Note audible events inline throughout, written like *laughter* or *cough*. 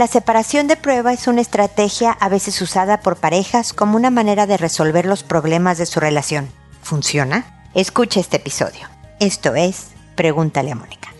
La separación de prueba es una estrategia a veces usada por parejas como una manera de resolver los problemas de su relación. ¿Funciona? Escucha este episodio. Esto es Pregúntale a Mónica.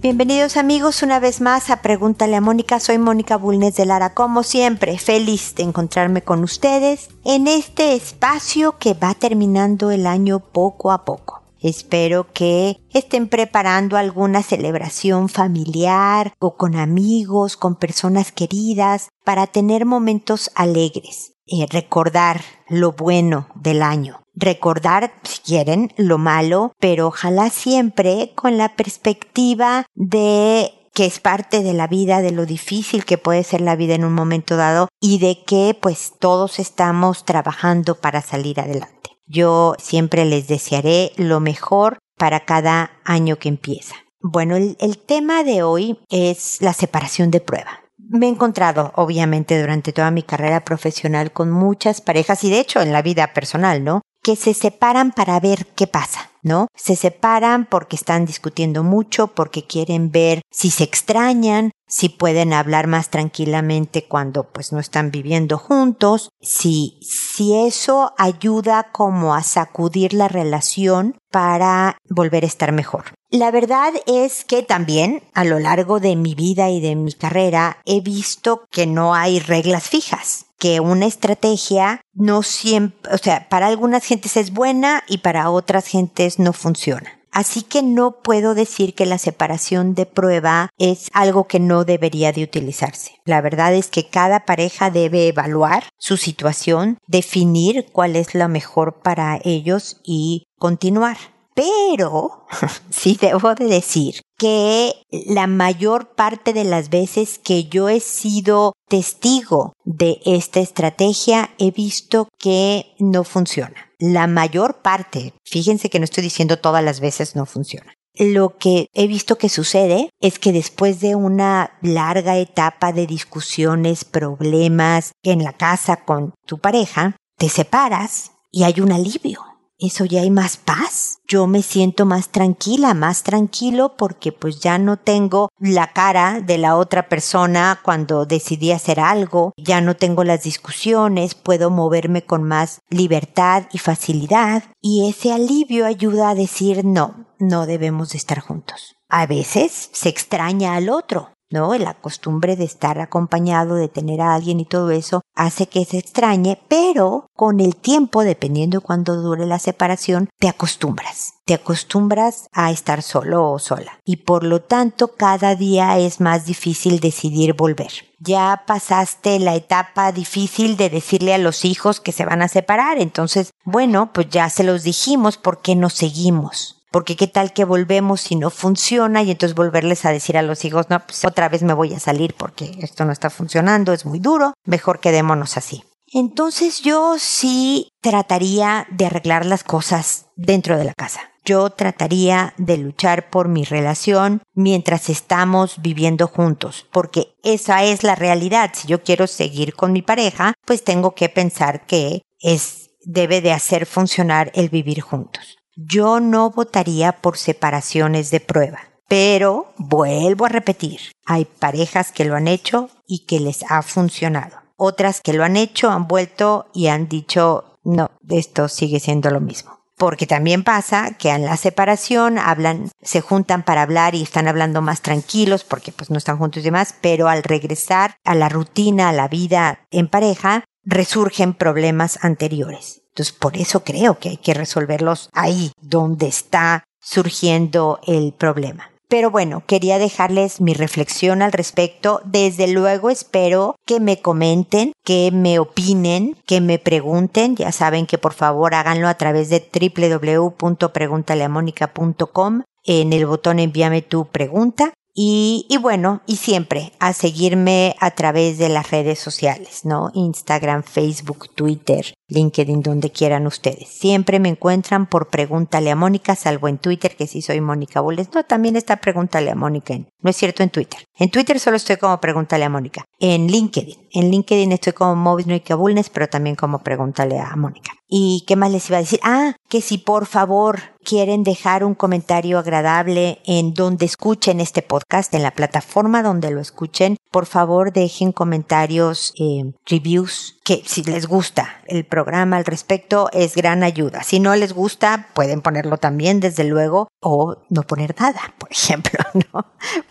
Bienvenidos amigos una vez más a Pregúntale a Mónica. Soy Mónica Bulnes de Lara, como siempre, feliz de encontrarme con ustedes en este espacio que va terminando el año poco a poco. Espero que estén preparando alguna celebración familiar o con amigos, con personas queridas, para tener momentos alegres. y recordar lo bueno del año, recordar, si quieren, lo malo, pero ojalá siempre con la perspectiva de que es parte de la vida, de lo difícil que puede ser la vida en un momento dado y de que pues todos estamos trabajando para salir adelante. Yo siempre les desearé lo mejor para cada año que empieza. Bueno, el, tema de hoy es la separación de prueba me he encontrado, obviamente, durante toda mi carrera profesional con muchas parejas y de hecho en la vida personal, ¿no? Que se separan para ver qué pasa, ¿no? Se separan porque están discutiendo mucho, porque quieren ver si se extrañan, si pueden hablar más tranquilamente cuando pues no están viviendo juntos, si, si eso ayuda como a sacudir la relación para volver a estar mejor. La verdad es que también a lo largo de mi vida y de mi carrera he visto que no hay reglas fijas que una estrategia no siempre, o sea, para algunas gentes es buena y para otras gentes no funciona. Así que no puedo decir que la separación de prueba es algo que no debería de utilizarse. La verdad es que cada pareja debe evaluar su situación, definir cuál es lo mejor para ellos y continuar. Pero *laughs* sí debo de decir que la mayor parte de las veces que yo he sido testigo de esta estrategia he visto que no funciona. La mayor parte, fíjense que no estoy diciendo todas las veces no funciona. Lo que he visto que sucede es que después de una larga etapa de discusiones, problemas en la casa con tu pareja, te separas y hay un alivio eso ya hay más paz. Yo me siento más tranquila, más tranquilo porque pues ya no tengo la cara de la otra persona cuando decidí hacer algo, ya no tengo las discusiones, puedo moverme con más libertad y facilidad y ese alivio ayuda a decir no, no debemos de estar juntos. A veces se extraña al otro, ¿no? La costumbre de estar acompañado, de tener a alguien y todo eso hace que se extrañe, pero con el tiempo, dependiendo cuando dure la separación, te acostumbras. Te acostumbras a estar solo o sola. Y por lo tanto, cada día es más difícil decidir volver. Ya pasaste la etapa difícil de decirle a los hijos que se van a separar. Entonces, bueno, pues ya se los dijimos, ¿por qué no seguimos? Porque qué tal que volvemos si no funciona y entonces volverles a decir a los hijos, no, pues otra vez me voy a salir porque esto no está funcionando, es muy duro, mejor quedémonos así. Entonces yo sí trataría de arreglar las cosas dentro de la casa. Yo trataría de luchar por mi relación mientras estamos viviendo juntos, porque esa es la realidad. Si yo quiero seguir con mi pareja, pues tengo que pensar que es debe de hacer funcionar el vivir juntos. Yo no votaría por separaciones de prueba. Pero vuelvo a repetir, hay parejas que lo han hecho y que les ha funcionado. Otras que lo han hecho han vuelto y han dicho, no, esto sigue siendo lo mismo. Porque también pasa que en la separación hablan, se juntan para hablar y están hablando más tranquilos porque pues no están juntos y demás, pero al regresar a la rutina, a la vida en pareja, resurgen problemas anteriores. Entonces, por eso creo que hay que resolverlos ahí, donde está surgiendo el problema. Pero bueno, quería dejarles mi reflexión al respecto. Desde luego espero que me comenten, que me opinen, que me pregunten. Ya saben que por favor háganlo a través de www.preguntaleamónica.com en el botón envíame tu pregunta y, bueno, y siempre a seguirme a través de las redes sociales, ¿no? Instagram, Facebook, Twitter, LinkedIn, donde quieran ustedes. Siempre me encuentran por Pregúntale a Mónica, salvo en Twitter, que sí soy Mónica Bules. No, también está Pregúntale a Mónica. no es cierto en Twitter. En Twitter solo estoy como Pregúntale a Mónica. En LinkedIn. En LinkedIn estoy como Mónica Bulnes, pero también como Pregúntale a Mónica. ¿Y qué más les iba a decir? Ah, que si por favor quieren dejar un comentario agradable en donde escuchen este podcast, en la plataforma donde lo escuchen, por favor dejen comentarios, eh, reviews, que si les gusta el programa al respecto es gran ayuda. Si no les gusta, pueden ponerlo también, desde luego, o no poner nada, *laughs* por ejemplo, ¿no?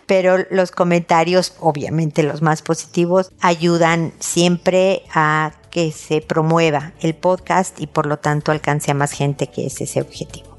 Pero los comentarios, obviamente los más positivos, ayudan siempre a que se promueva el podcast y por lo tanto alcance a más gente que es ese objetivo.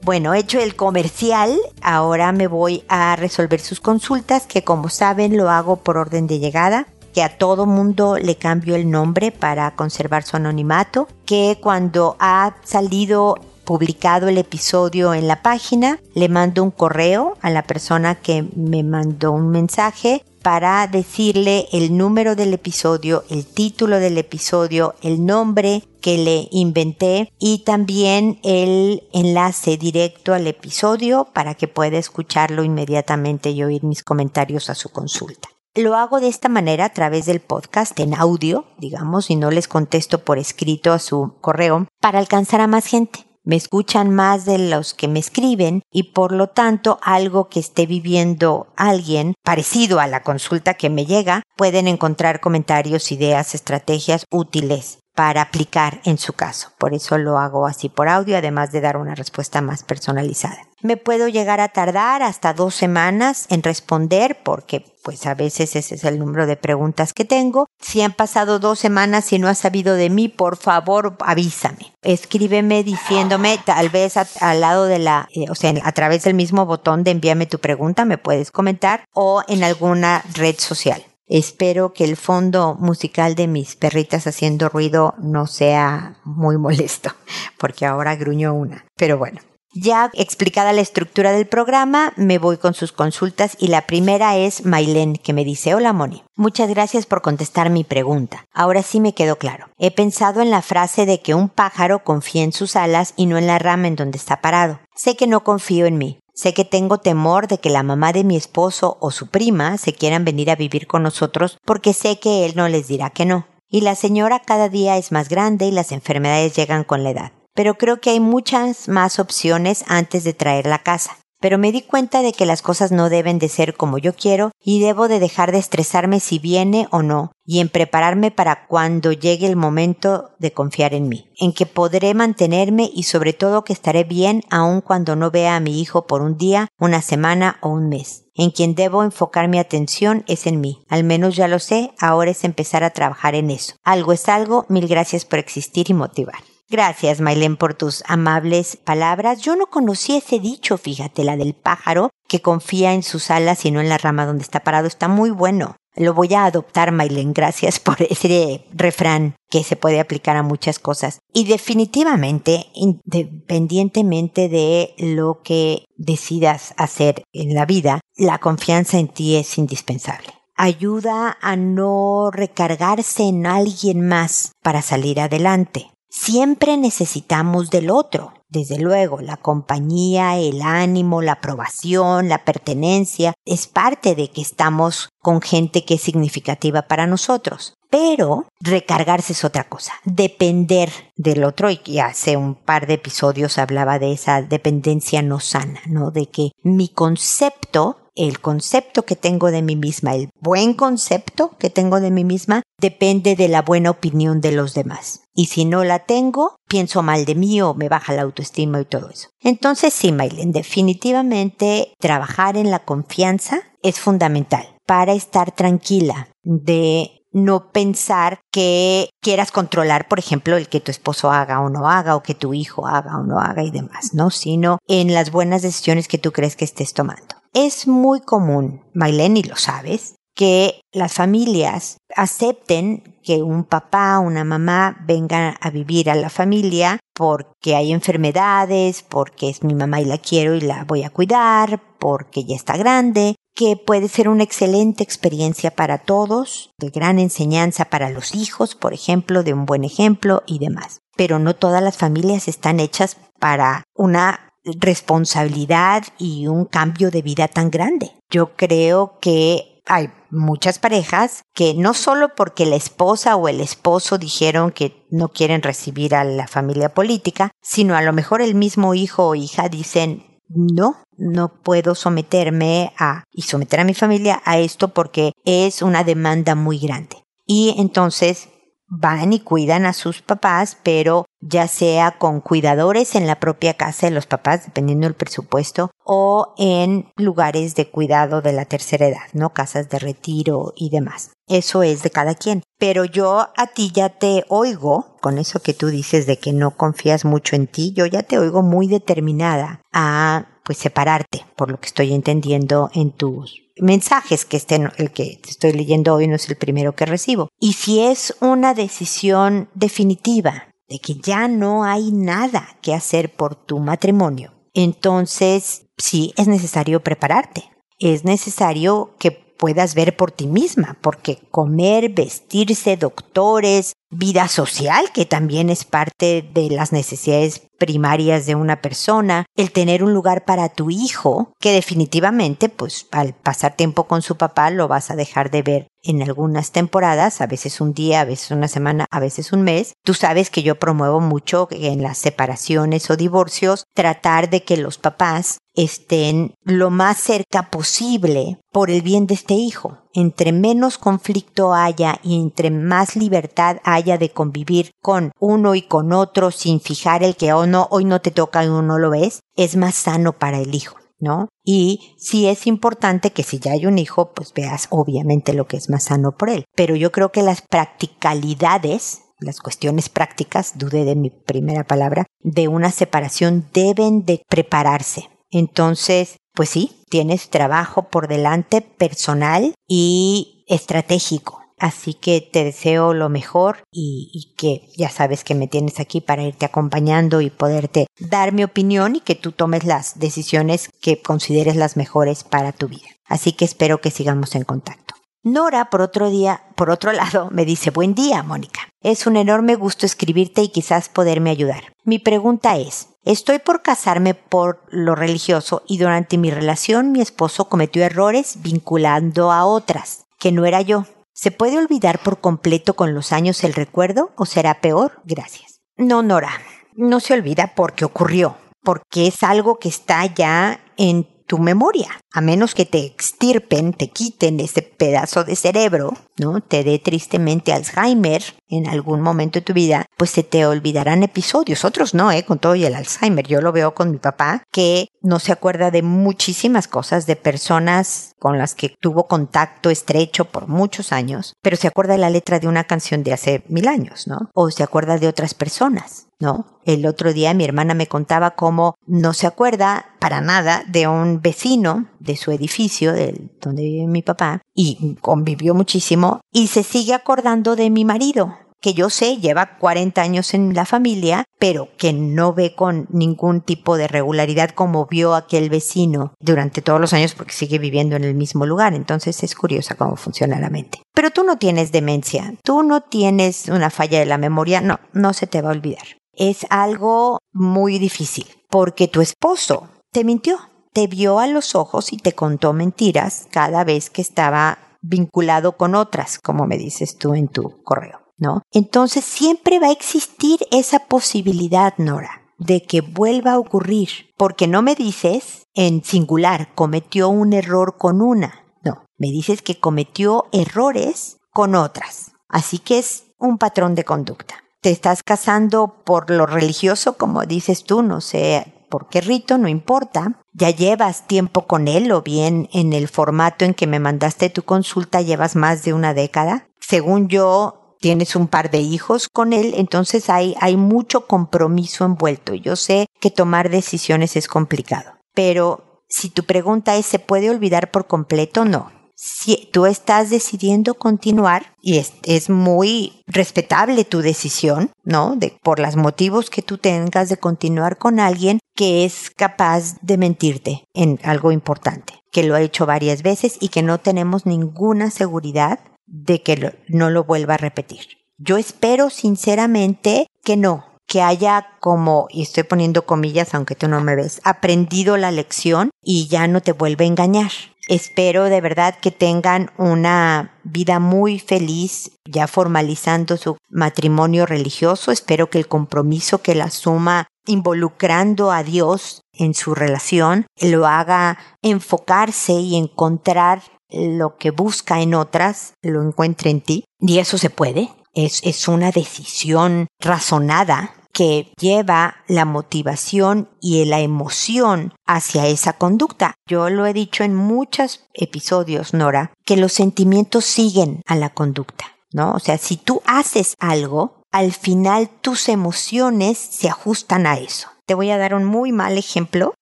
Bueno, hecho el comercial, ahora me voy a resolver sus consultas, que como saben lo hago por orden de llegada que a todo mundo le cambio el nombre para conservar su anonimato, que cuando ha salido publicado el episodio en la página, le mando un correo a la persona que me mandó un mensaje para decirle el número del episodio, el título del episodio, el nombre que le inventé y también el enlace directo al episodio para que pueda escucharlo inmediatamente y oír mis comentarios a su consulta. Lo hago de esta manera a través del podcast en audio, digamos, y no les contesto por escrito a su correo para alcanzar a más gente me escuchan más de los que me escriben y por lo tanto algo que esté viviendo alguien parecido a la consulta que me llega, pueden encontrar comentarios, ideas, estrategias útiles para aplicar en su caso. Por eso lo hago así por audio, además de dar una respuesta más personalizada. Me puedo llegar a tardar hasta dos semanas en responder porque pues a veces ese es el número de preguntas que tengo. Si han pasado dos semanas y no has sabido de mí, por favor avísame. Escríbeme diciéndome, tal vez al lado de la, eh, o sea, a través del mismo botón de envíame tu pregunta, me puedes comentar o en alguna red social. Espero que el fondo musical de mis perritas haciendo ruido no sea muy molesto, porque ahora gruño una. Pero bueno, ya explicada la estructura del programa, me voy con sus consultas y la primera es Mailen, que me dice, hola Moni, muchas gracias por contestar mi pregunta. Ahora sí me quedó claro. He pensado en la frase de que un pájaro confía en sus alas y no en la rama en donde está parado. Sé que no confío en mí, Sé que tengo temor de que la mamá de mi esposo o su prima se quieran venir a vivir con nosotros porque sé que él no les dirá que no. Y la señora cada día es más grande y las enfermedades llegan con la edad. Pero creo que hay muchas más opciones antes de traerla a casa pero me di cuenta de que las cosas no deben de ser como yo quiero y debo de dejar de estresarme si viene o no y en prepararme para cuando llegue el momento de confiar en mí, en que podré mantenerme y sobre todo que estaré bien aun cuando no vea a mi hijo por un día, una semana o un mes. En quien debo enfocar mi atención es en mí. Al menos ya lo sé, ahora es empezar a trabajar en eso. Algo es algo, mil gracias por existir y motivar. Gracias, Mailén, por tus amables palabras. Yo no conocí ese dicho, fíjate, la del pájaro que confía en sus alas y no en la rama donde está parado. Está muy bueno. Lo voy a adoptar, Mailén. Gracias por *laughs* ese refrán que se puede aplicar a muchas cosas. Y definitivamente, independientemente de lo que decidas hacer en la vida, la confianza en ti es indispensable ayuda a no recargarse en alguien más para salir adelante. Siempre necesitamos del otro. Desde luego, la compañía, el ánimo, la aprobación, la pertenencia, es parte de que estamos con gente que es significativa para nosotros. Pero recargarse es otra cosa, depender del otro, y hace un par de episodios hablaba de esa dependencia no sana, ¿no? De que mi concepto el concepto que tengo de mí misma, el buen concepto que tengo de mí misma, depende de la buena opinión de los demás. Y si no la tengo, pienso mal de mí o me baja la autoestima y todo eso. Entonces sí, Maylen, definitivamente trabajar en la confianza es fundamental para estar tranquila de no pensar que quieras controlar, por ejemplo, el que tu esposo haga o no haga, o que tu hijo haga o no haga y demás, ¿no? Sino en las buenas decisiones que tú crees que estés tomando. Es muy común, Maylene, y lo sabes, que las familias acepten que un papá, una mamá vengan a vivir a la familia porque hay enfermedades, porque es mi mamá y la quiero y la voy a cuidar, porque ya está grande, que puede ser una excelente experiencia para todos, de gran enseñanza para los hijos, por ejemplo, de un buen ejemplo y demás. Pero no todas las familias están hechas para una responsabilidad y un cambio de vida tan grande. Yo creo que hay muchas parejas que no solo porque la esposa o el esposo dijeron que no quieren recibir a la familia política, sino a lo mejor el mismo hijo o hija dicen no, no puedo someterme a y someter a mi familia a esto porque es una demanda muy grande. Y entonces van y cuidan a sus papás, pero ya sea con cuidadores en la propia casa de los papás, dependiendo del presupuesto, o en lugares de cuidado de la tercera edad, ¿no? Casas de retiro y demás. Eso es de cada quien. Pero yo a ti ya te oigo, con eso que tú dices de que no confías mucho en ti, yo ya te oigo muy determinada a pues separarte, por lo que estoy entendiendo en tus mensajes que estén, el que estoy leyendo hoy no es el primero que recibo. Y si es una decisión definitiva de que ya no hay nada que hacer por tu matrimonio, entonces sí es necesario prepararte. Es necesario que puedas ver por ti misma, porque comer, vestirse, doctores, vida social, que también es parte de las necesidades primarias de una persona, el tener un lugar para tu hijo, que definitivamente, pues al pasar tiempo con su papá lo vas a dejar de ver en algunas temporadas, a veces un día, a veces una semana, a veces un mes. Tú sabes que yo promuevo mucho en las separaciones o divorcios tratar de que los papás estén lo más cerca posible por el bien de este hijo. Entre menos conflicto haya y entre más libertad haya de convivir con uno y con otro sin fijar el que oh, no, hoy no te toca y uno no lo ves, es más sano para el hijo. ¿no? Y sí es importante que si ya hay un hijo, pues veas obviamente lo que es más sano por él. Pero yo creo que las practicalidades, las cuestiones prácticas, dudé de mi primera palabra, de una separación deben de prepararse. Entonces, pues sí, tienes trabajo por delante personal y estratégico. Así que te deseo lo mejor y, que ya sabes que me tienes aquí para irte acompañando y poderte dar mi opinión y que tú tomes las decisiones que consideres las mejores para tu vida. Así que espero que sigamos en contacto. Nora, por otro día, por otro *laughs* lado, me dice, buen día, Mónica. Es un enorme gusto escribirte y quizás poderme ayudar. Mi pregunta es, estoy por casarme por lo religioso y durante mi relación mi esposo cometió errores vinculando a otras, que no era yo. ¿Se puede olvidar por completo con los años el recuerdo o será peor? Gracias. No, Nora, no se olvida porque ocurrió, porque es algo que está ya en tu memoria, a menos que te extirpen, te quiten ese pedazo de cerebro, ¿no? Te dé tristemente Alzheimer en algún momento de tu vida, pues se te olvidarán episodios, otros no, ¿eh? Con todo y el Alzheimer. Yo lo veo con mi papá, que no se acuerda de muchísimas cosas, de personas con las que tuvo contacto estrecho por muchos años, pero se acuerda de la letra de una canción de hace mil años, ¿no? O se acuerda de otras personas. ¿No? El otro día mi hermana me contaba cómo no se acuerda para nada de un vecino de su edificio, del, donde vive mi papá, y convivió muchísimo, y se sigue acordando de mi marido, que yo sé lleva 40 años en la familia, pero que no ve con ningún tipo de regularidad como vio aquel vecino durante todos los años porque sigue viviendo en el mismo lugar. Entonces es curiosa cómo funciona la mente. Pero tú no tienes demencia, tú no tienes una falla de la memoria, no, no se te va a olvidar es algo muy difícil, porque tu esposo te mintió, te vio a los ojos y te contó mentiras cada vez que estaba vinculado con otras, como me dices tú en tu correo, ¿no? Entonces siempre va a existir esa posibilidad, Nora, de que vuelva a ocurrir, porque no me dices en singular, cometió un error con una, no, me dices que cometió errores con otras, así que es un patrón de conducta te estás casando por lo religioso, como dices tú, no sé por qué rito, no importa. Ya llevas tiempo con él o bien en el formato en que me mandaste tu consulta llevas más de una década. Según yo, tienes un par de hijos con él, entonces hay, hay mucho compromiso envuelto. Yo sé que tomar decisiones es complicado, pero si tu pregunta es ¿se puede olvidar por completo? No si tú estás decidiendo continuar y es, muy respetable tu decisión, ¿no? De, por los motivos que tú tengas de continuar con alguien que es capaz de mentirte en algo importante, que lo ha hecho varias veces y que no tenemos ninguna seguridad de que no lo vuelva a repetir. Yo espero sinceramente que no, que haya como, y estoy poniendo comillas aunque tú no me ves, aprendido la lección y ya no te vuelve a engañar. Espero de verdad que tengan una vida muy feliz ya formalizando su matrimonio religioso. Espero que el compromiso que la suma involucrando a Dios en su relación lo haga enfocarse y encontrar lo que busca en otras, lo encuentre en ti. Y eso se puede. Es, es una decisión razonada que lleva la motivación y la emoción hacia esa conducta. Yo lo he dicho en muchos episodios, Nora, que los sentimientos siguen a la conducta, ¿no? O sea, si tú haces algo, al final tus emociones se ajustan a eso. Te voy a dar un muy mal ejemplo,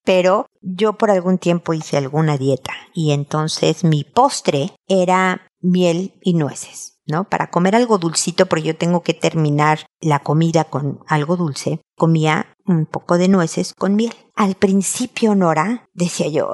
pero yo por algún tiempo hice alguna dieta y entonces mi postre era miel y nueces. ¿No? Para comer algo dulcito, porque yo tengo que terminar la comida con algo dulce, comía un poco de nueces con miel. Al principio, Nora, decía yo,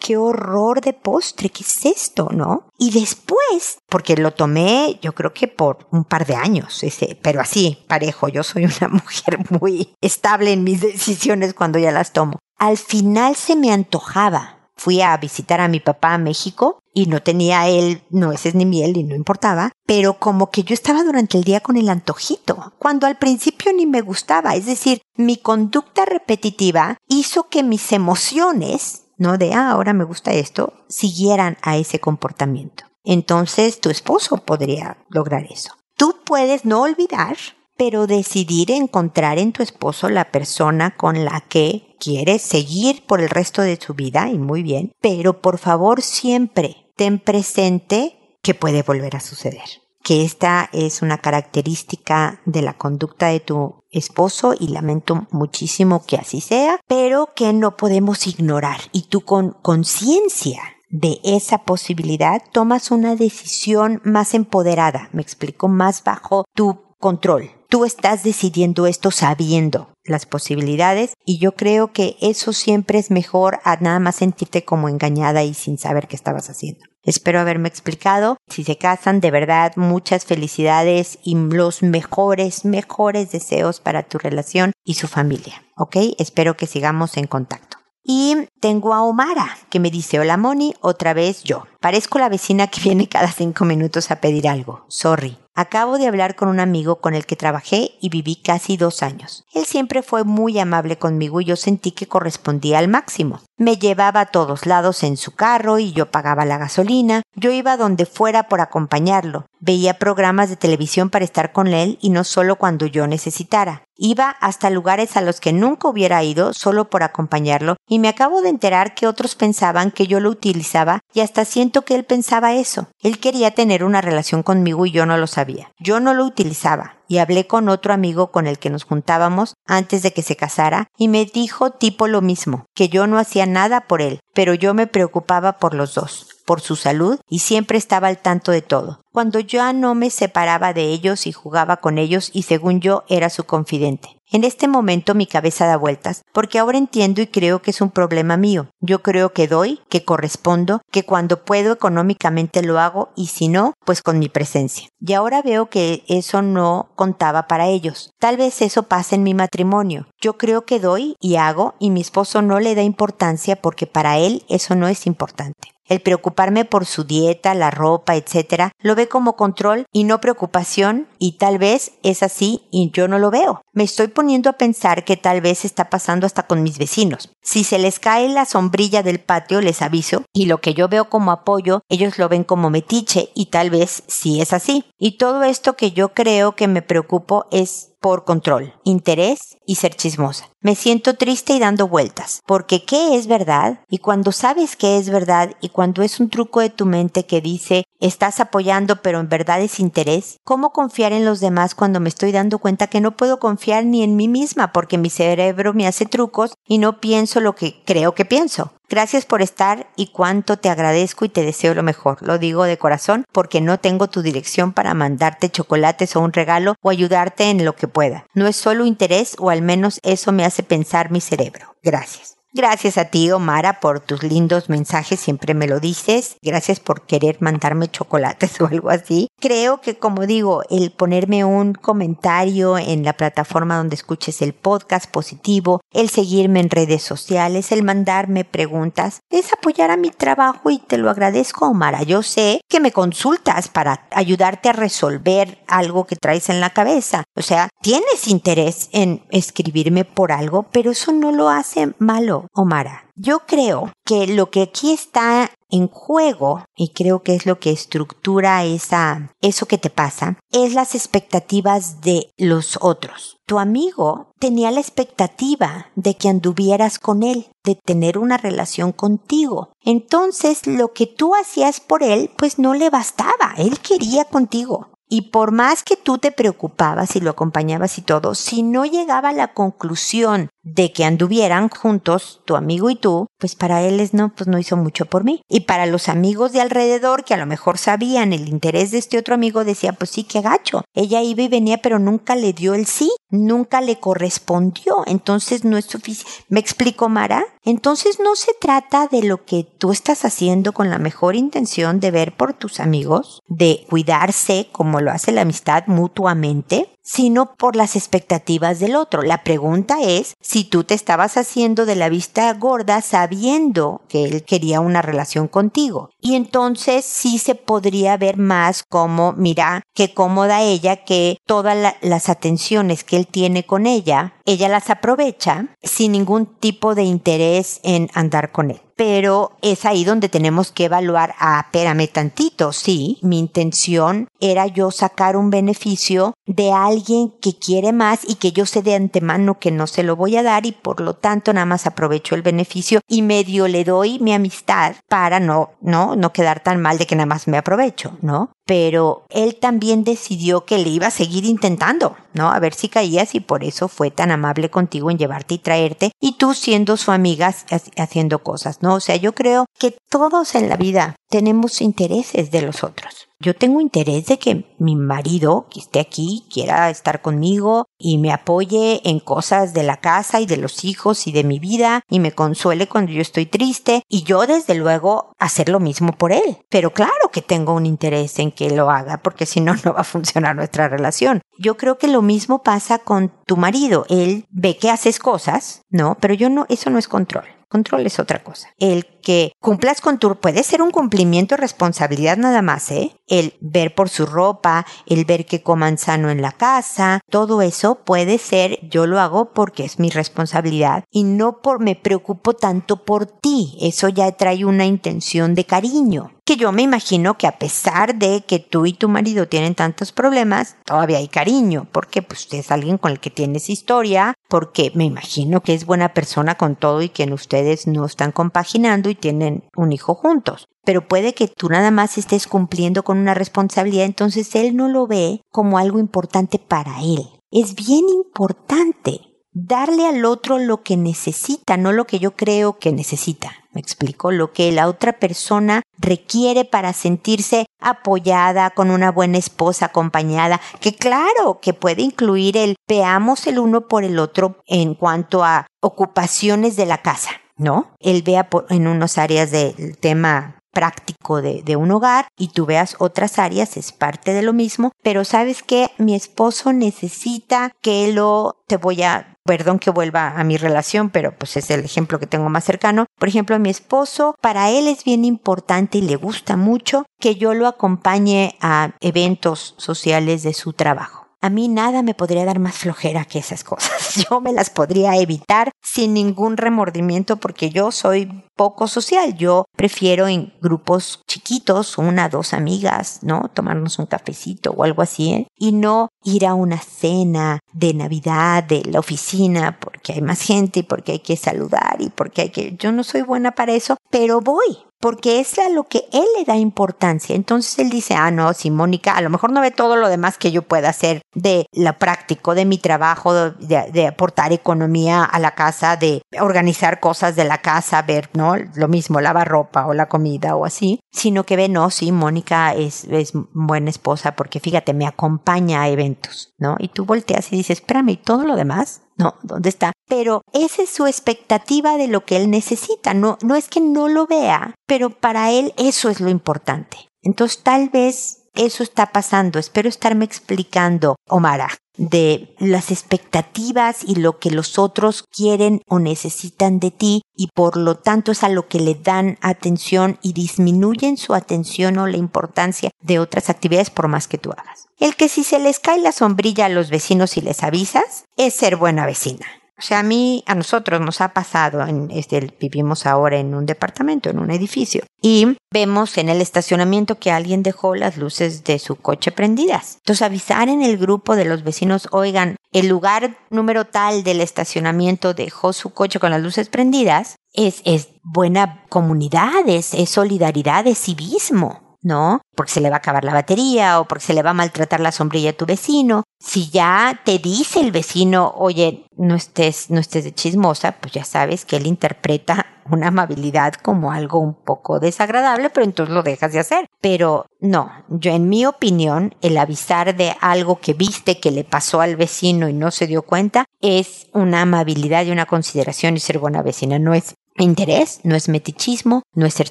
qué horror de postre, ¿qué es esto, no? Y después, porque lo tomé, yo creo que por un par de años, ese, pero así, parejo, yo soy una *laughs* mujer muy estable en mis decisiones cuando ya las tomo. Al final se me antojaba fui a visitar a mi papá a México y no tenía él nueces ni miel y no importaba, pero como que yo estaba durante el día con el antojito, cuando al principio ni me gustaba, es decir, mi conducta repetitiva hizo que mis emociones, no de, ah, ahora me gusta esto, siguieran a ese comportamiento. Entonces tu esposo podría lograr eso. Tú puedes no olvidar pero decidir encontrar en tu esposo la persona con la que quieres seguir por el resto de su vida, y muy bien, pero por favor siempre ten presente que puede volver a suceder que esta es una característica de la conducta de tu esposo y lamento muchísimo que así sea, pero que no podemos ignorar y tú con conciencia de esa posibilidad tomas una decisión más empoderada, me explico, más bajo tu control. Tú estás decidiendo esto sabiendo las posibilidades y yo creo que eso siempre es mejor a nada más sentirte como engañada y sin saber qué estabas haciendo. Espero haberme explicado. Si se casan, de verdad, muchas felicidades y los mejores, mejores deseos para tu relación y su familia. ¿Ok? Espero que sigamos en contacto. Y tengo a Omara, que me dice, hola Moni, otra vez yo. Parezco la vecina que viene cada cinco minutos a pedir algo. Sorry. Acabo de hablar con un amigo con el que trabajé y viví casi dos años. Él siempre fue muy amable conmigo y yo sentí que correspondía al máximo. Me llevaba a todos lados en su carro y yo pagaba la gasolina. Yo iba donde fuera por acompañarlo. Veía programas de televisión para estar con él y no solo cuando yo necesitara. Iba hasta lugares a los que nunca hubiera ido solo por acompañarlo y me acabo de enterar que otros pensaban que yo lo utilizaba y hasta siento que él pensaba eso. Él quería tener una relación conmigo y yo no lo sabía. Yo no lo utilizaba y hablé con otro amigo con el que nos juntábamos antes de que se casara y me dijo tipo lo mismo, que yo no hacía nada por él, pero yo me preocupaba por los dos por su salud y siempre estaba al tanto de todo. Cuando ya no me separaba de ellos y jugaba con ellos y según yo era su confidente. En este momento mi cabeza da vueltas, porque ahora entiendo y creo que es un problema mío. Yo creo que doy, que correspondo, que cuando puedo económicamente lo hago y si no, pues con mi presencia. Y ahora veo que eso no contaba para ellos. Tal vez eso pase en mi matrimonio. Yo creo que doy y hago y mi esposo no le da importancia porque para él eso no es importante. El preocuparme por su dieta, la ropa, etc., lo ve como control y no preocupación y tal vez es así y yo no lo veo. Me estoy poniendo a pensar que tal vez está pasando hasta con mis vecinos. Si se les cae la sombrilla del patio, les aviso y lo que yo veo como apoyo, ellos lo ven como metiche y tal vez sí es así. Y todo esto que yo creo que me preocupo es por control, interés y ser chismosa. Me siento triste y dando vueltas, porque ¿qué es verdad? Y cuando sabes qué es verdad y cuando es un truco de tu mente que dice estás apoyando pero en verdad es interés, ¿cómo confiar en los demás cuando me estoy dando cuenta que no puedo confiar ni en mí misma porque mi cerebro me hace trucos y no pienso lo que creo que pienso? Gracias por estar y cuánto te agradezco y te deseo lo mejor. Lo digo de corazón porque no tengo tu dirección para mandarte chocolates o un regalo o ayudarte en lo que pueda. No es solo interés o al menos eso me hace pensar mi cerebro. Gracias. Gracias a ti, Omara, por tus lindos mensajes, siempre me lo dices. Gracias por querer mandarme chocolates *laughs* o algo así. Creo que, como digo, el ponerme un comentario en la plataforma donde escuches el podcast positivo, el seguirme en redes sociales, el mandarme preguntas, es apoyar a mi trabajo y te lo agradezco, Omara. Yo sé que me consultas para ayudarte a resolver algo que traes en la cabeza. O sea, tienes interés en escribirme por algo, pero eso no lo hace malo, Omara. Yo creo que lo que aquí está en juego, y creo que es lo que estructura esa, eso que te pasa, es las expectativas de los otros. Tu amigo tenía la expectativa de que anduvieras con él, de tener una relación contigo. Entonces lo que tú hacías por él, pues no le bastaba, él quería contigo. Y por más que tú te preocupabas y lo acompañabas y todo, si no llegaba a la conclusión de que anduvieran juntos, tu amigo y tú, pues para él es no, pues no hizo mucho por mí. Y para los amigos de alrededor que a lo mejor sabían el interés de este otro amigo, decía, pues sí, qué gacho. Ella iba y venía, pero nunca le dio el sí, nunca le correspondió. Entonces no es suficiente. ¿Me explico, Mara? Entonces no se trata de lo que tú estás haciendo con la mejor intención de ver por tus amigos, de cuidarse como lo hace la amistad mutuamente, sino por las expectativas del otro. La pregunta es si tú te estabas haciendo de la vista gorda sabiendo que él quería una relación contigo. Y entonces sí se podría ver más como, mira, qué cómoda ella que todas las atenciones que él tiene con ella, ella las aprovecha sin ningún tipo de interés en andar con él pero es ahí donde tenemos que evaluar, ah, espérame tantito, sí, mi intención era yo sacar un beneficio de alguien que quiere más y que yo sé de antemano que no se lo voy a dar y por lo tanto nada más aprovecho el beneficio y medio le doy mi amistad para no, no, no quedar tan mal de que nada más me aprovecho, ¿no? pero él también decidió que le iba a seguir intentando, ¿no? A ver si caías y por eso fue tan amable contigo en llevarte y traerte y tú siendo su amiga haciendo cosas, ¿no? O sea, yo creo que todos en la vida tenemos intereses de los otros. Yo tengo interés de que mi marido que esté aquí quiera estar conmigo y me apoye en cosas de la casa y de los hijos y de mi vida y me consuele cuando yo estoy triste y yo desde luego hacer lo mismo por él. Pero claro que tengo un interés en que lo haga porque si no *laughs* no va a funcionar nuestra relación. Yo creo que lo mismo pasa con tu marido. Él ve que haces cosas, ¿no? Pero yo no, eso no es control. Control es otra cosa. El que cumplas con tu, puede ser un cumplimiento responsabilidad nada más, ¿eh? El ver por su ropa, el ver que coman sano en la casa, todo eso puede ser, yo lo hago porque es mi responsabilidad y no por me preocupo tanto por ti. Eso ya trae una intención de cariño que yo me imagino que a pesar de que tú y tu marido tienen tantos problemas, todavía hay cariño, porque pues usted es alguien con el que tienes historia, porque me imagino que es buena persona con todo y que ustedes no están compaginando y tienen un hijo juntos. Pero puede que tú nada más estés cumpliendo con una responsabilidad, entonces él no lo ve como algo importante para él. Es bien importante darle al otro lo que necesita, no lo que yo creo que necesita. Me explico lo que la otra persona requiere para sentirse apoyada con una buena esposa acompañada, que claro, que puede incluir el veamos el uno por el otro en cuanto a ocupaciones de la casa, ¿no? Él vea en unas áreas del tema práctico de, de, un hogar y tú veas otras áreas, es parte de lo mismo, pero sabes que mi esposo necesita que lo, te voy a perdón que vuelva a mi relación, pero pues es el ejemplo que tengo más cercano. Por ejemplo, a mi esposo, para él es bien importante y le gusta mucho que yo lo acompañe a eventos sociales de su trabajo. A mí nada me podría dar más flojera que esas cosas. *laughs* Yo me las podría evitar sin ningún remordimiento porque yo soy poco social. Yo prefiero en grupos chiquitos, una, dos amigas, ¿no? Tomarnos un cafecito o algo así, ¿eh? y no ir a una cena de Navidad de la oficina porque hay más gente y porque hay que saludar y porque hay que... Yo no soy buena para eso, pero voy porque es a lo que él le da importancia. Entonces él dice, ah, no, si Mónica a lo mejor no ve todo lo demás que yo pueda hacer de lo práctico, de mi trabajo, de, de, aportar economía a la casa, de organizar cosas de la casa, ver, ¿no? Lo mismo, lavar ropa o la comida o así, sino que ve, no, sí, Mónica es, es buena esposa porque fíjate, me acompaña a eventos, ¿no? Y tú volteas y dices, espérame, ¿y todo lo demás? No, ¿dónde está? Pero esa es su expectativa de lo que él necesita. No, no es que no lo vea, pero para él eso es lo importante. Entonces tal vez eso está pasando. Espero estarme explicando, Omara, de las expectativas y lo que los otros quieren o necesitan de ti y por lo tanto es a lo que le dan atención y disminuyen su atención o la importancia de otras actividades por más que tú hagas. El que si se les cae la sombrilla a los vecinos y les avisas es ser buena vecina. O sea, a mí, a nosotros nos ha pasado, en este, vivimos ahora en un departamento, en un edificio, y vemos en el estacionamiento que alguien dejó las luces de su coche prendidas. Entonces, avisar en el grupo de los vecinos, oigan, el lugar número tal del estacionamiento dejó su coche con las luces prendidas, es, es buena comunidad, es, es solidaridad, es civismo. ¿No? Porque se le va a acabar la batería o porque se le va a maltratar la sombrilla a tu vecino. Si ya te dice el vecino, oye, no estés, no estés de chismosa, pues ya sabes que él interpreta *laughs* una amabilidad como algo un poco desagradable, pero entonces lo dejas de hacer. Pero no, yo en mi opinión, el avisar de algo que viste que le pasó al vecino y no se dio cuenta es una amabilidad y una consideración y ser buena vecina. No es interés, no es metichismo, no es ser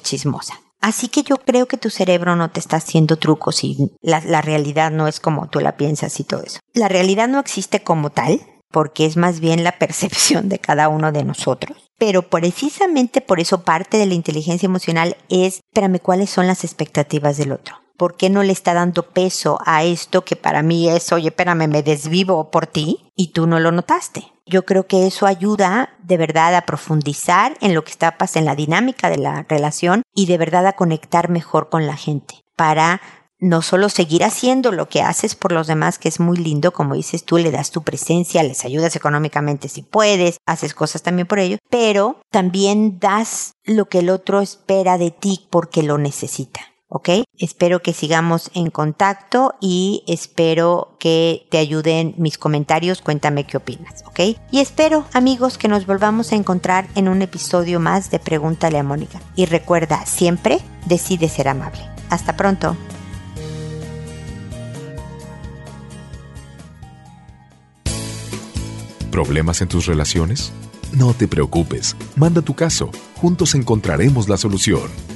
chismosa. Así que yo creo que tu cerebro no te está haciendo trucos y la, realidad no es como tú la piensas y todo eso. La realidad no existe como tal, porque es más bien la *laughs* percepción de cada uno de nosotros. Pero precisamente por eso parte de la inteligencia emocional es, espérame, ¿cuáles son las expectativas del otro? ¿Por qué no le está dando peso a esto que para mí es, oye, espérame, me desvivo por ti y tú no lo notaste? Yo creo que eso ayuda de verdad a profundizar en lo que está pasando, en la dinámica de la relación y de verdad a conectar mejor con la gente para no solo seguir haciendo lo que haces por los demás, que es muy lindo, como dices tú, le das tu presencia, les ayudas económicamente si puedes, haces cosas también por ello, pero también das lo que el otro espera de ti porque lo necesita. ¿Ok? Espero que sigamos en contacto y espero que te ayuden mis comentarios, cuéntame qué opinas, ¿ok? Y espero, amigos, que nos volvamos a encontrar en un episodio más de Pregúntale a Mónica. Y recuerda, siempre decide ser amable. Hasta pronto. ¿Problemas en tus relaciones? No te preocupes, manda tu caso, juntos encontraremos la solución